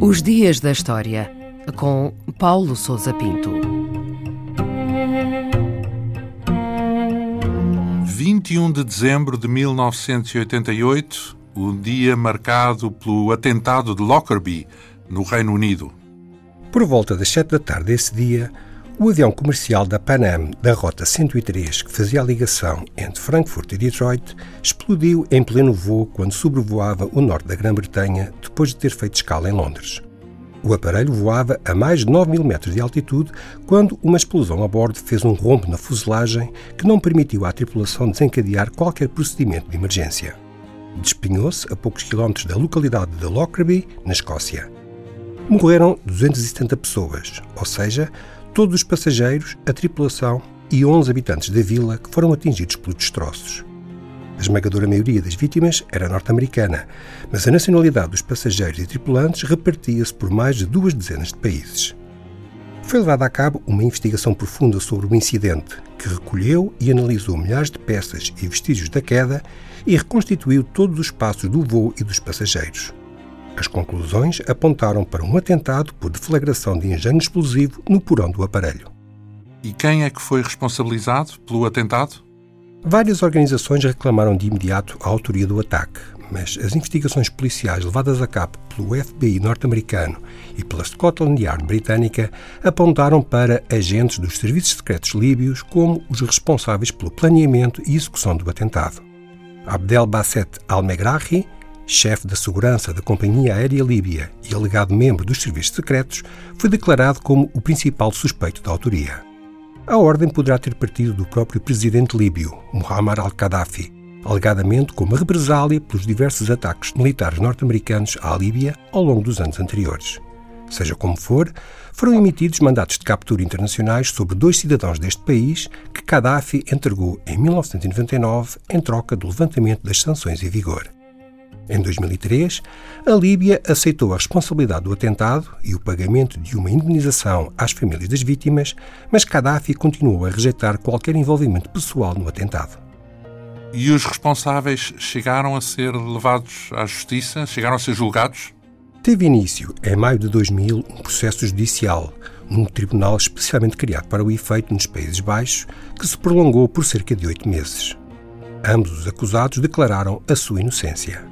Os Dias da História, com Paulo Souza Pinto. 21 de dezembro de 1988, o dia marcado pelo atentado de Lockerbie, no Reino Unido. Por volta das 7 da tarde desse dia, o avião comercial da Pan Am da Rota 103, que fazia a ligação entre Frankfurt e Detroit, explodiu em pleno voo quando sobrevoava o norte da Grã-Bretanha depois de ter feito escala em Londres. O aparelho voava a mais de 9 mil metros de altitude quando uma explosão a bordo fez um rombo na fuselagem que não permitiu à tripulação desencadear qualquer procedimento de emergência. Despenhou-se a poucos quilómetros da localidade de Lockerbie, na Escócia. Morreram 270 pessoas, ou seja, todos os passageiros, a tripulação e 11 habitantes da vila que foram atingidos pelos destroços. A esmagadora maioria das vítimas era norte-americana, mas a nacionalidade dos passageiros e tripulantes repartia-se por mais de duas dezenas de países. Foi levada a cabo uma investigação profunda sobre o incidente, que recolheu e analisou milhares de peças e vestígios da queda e reconstituiu todos os passos do voo e dos passageiros. As conclusões apontaram para um atentado por deflagração de engenho explosivo no porão do aparelho. E quem é que foi responsabilizado pelo atentado? Várias organizações reclamaram de imediato a autoria do ataque, mas as investigações policiais levadas a cabo pelo FBI norte-americano e pela Scotland Yard britânica apontaram para agentes dos serviços secretos líbios como os responsáveis pelo planeamento e execução do atentado. Abdel Basset al-Megrahi chefe da segurança da Companhia Aérea Líbia e alegado membro dos serviços secretos, foi declarado como o principal suspeito da autoria. A ordem poderá ter partido do próprio presidente líbio, Muammar al-Qaddafi, alegadamente como represália pelos diversos ataques militares norte-americanos à Líbia ao longo dos anos anteriores. Seja como for, foram emitidos mandatos de captura internacionais sobre dois cidadãos deste país que Gaddafi entregou em 1999 em troca do levantamento das sanções em vigor. Em 2003, a Líbia aceitou a responsabilidade do atentado e o pagamento de uma indemnização às famílias das vítimas, mas Gaddafi continuou a rejeitar qualquer envolvimento pessoal no atentado. E os responsáveis chegaram a ser levados à justiça? Chegaram a ser julgados? Teve início, em maio de 2000, um processo judicial num tribunal especialmente criado para o efeito nos Países Baixos, que se prolongou por cerca de oito meses. Ambos os acusados declararam a sua inocência.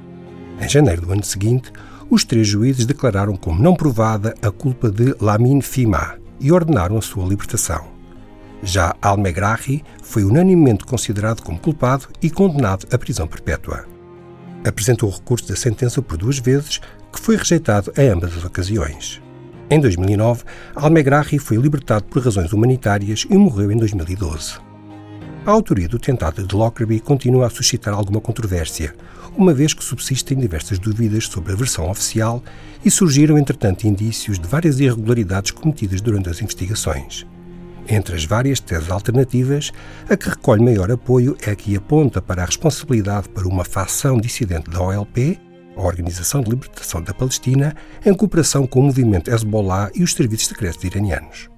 Em janeiro do ano seguinte, os três juízes declararam como não provada a culpa de Lamin Fima e ordenaram a sua libertação. Já Al-Megrahi foi unanimemente considerado como culpado e condenado à prisão perpétua. Apresentou o recurso da sentença por duas vezes, que foi rejeitado em ambas as ocasiões. Em 2009, Al-Megrahi foi libertado por razões humanitárias e morreu em 2012. A autoria do tentado de Lockerbie continua a suscitar alguma controvérsia, uma vez que subsistem diversas dúvidas sobre a versão oficial e surgiram, entretanto, indícios de várias irregularidades cometidas durante as investigações. Entre as várias teses alternativas, a que recolhe maior apoio é a que aponta para a responsabilidade para uma facção dissidente da OLP, a Organização de Libertação da Palestina, em cooperação com o movimento Hezbollah e os serviços secretos iranianos.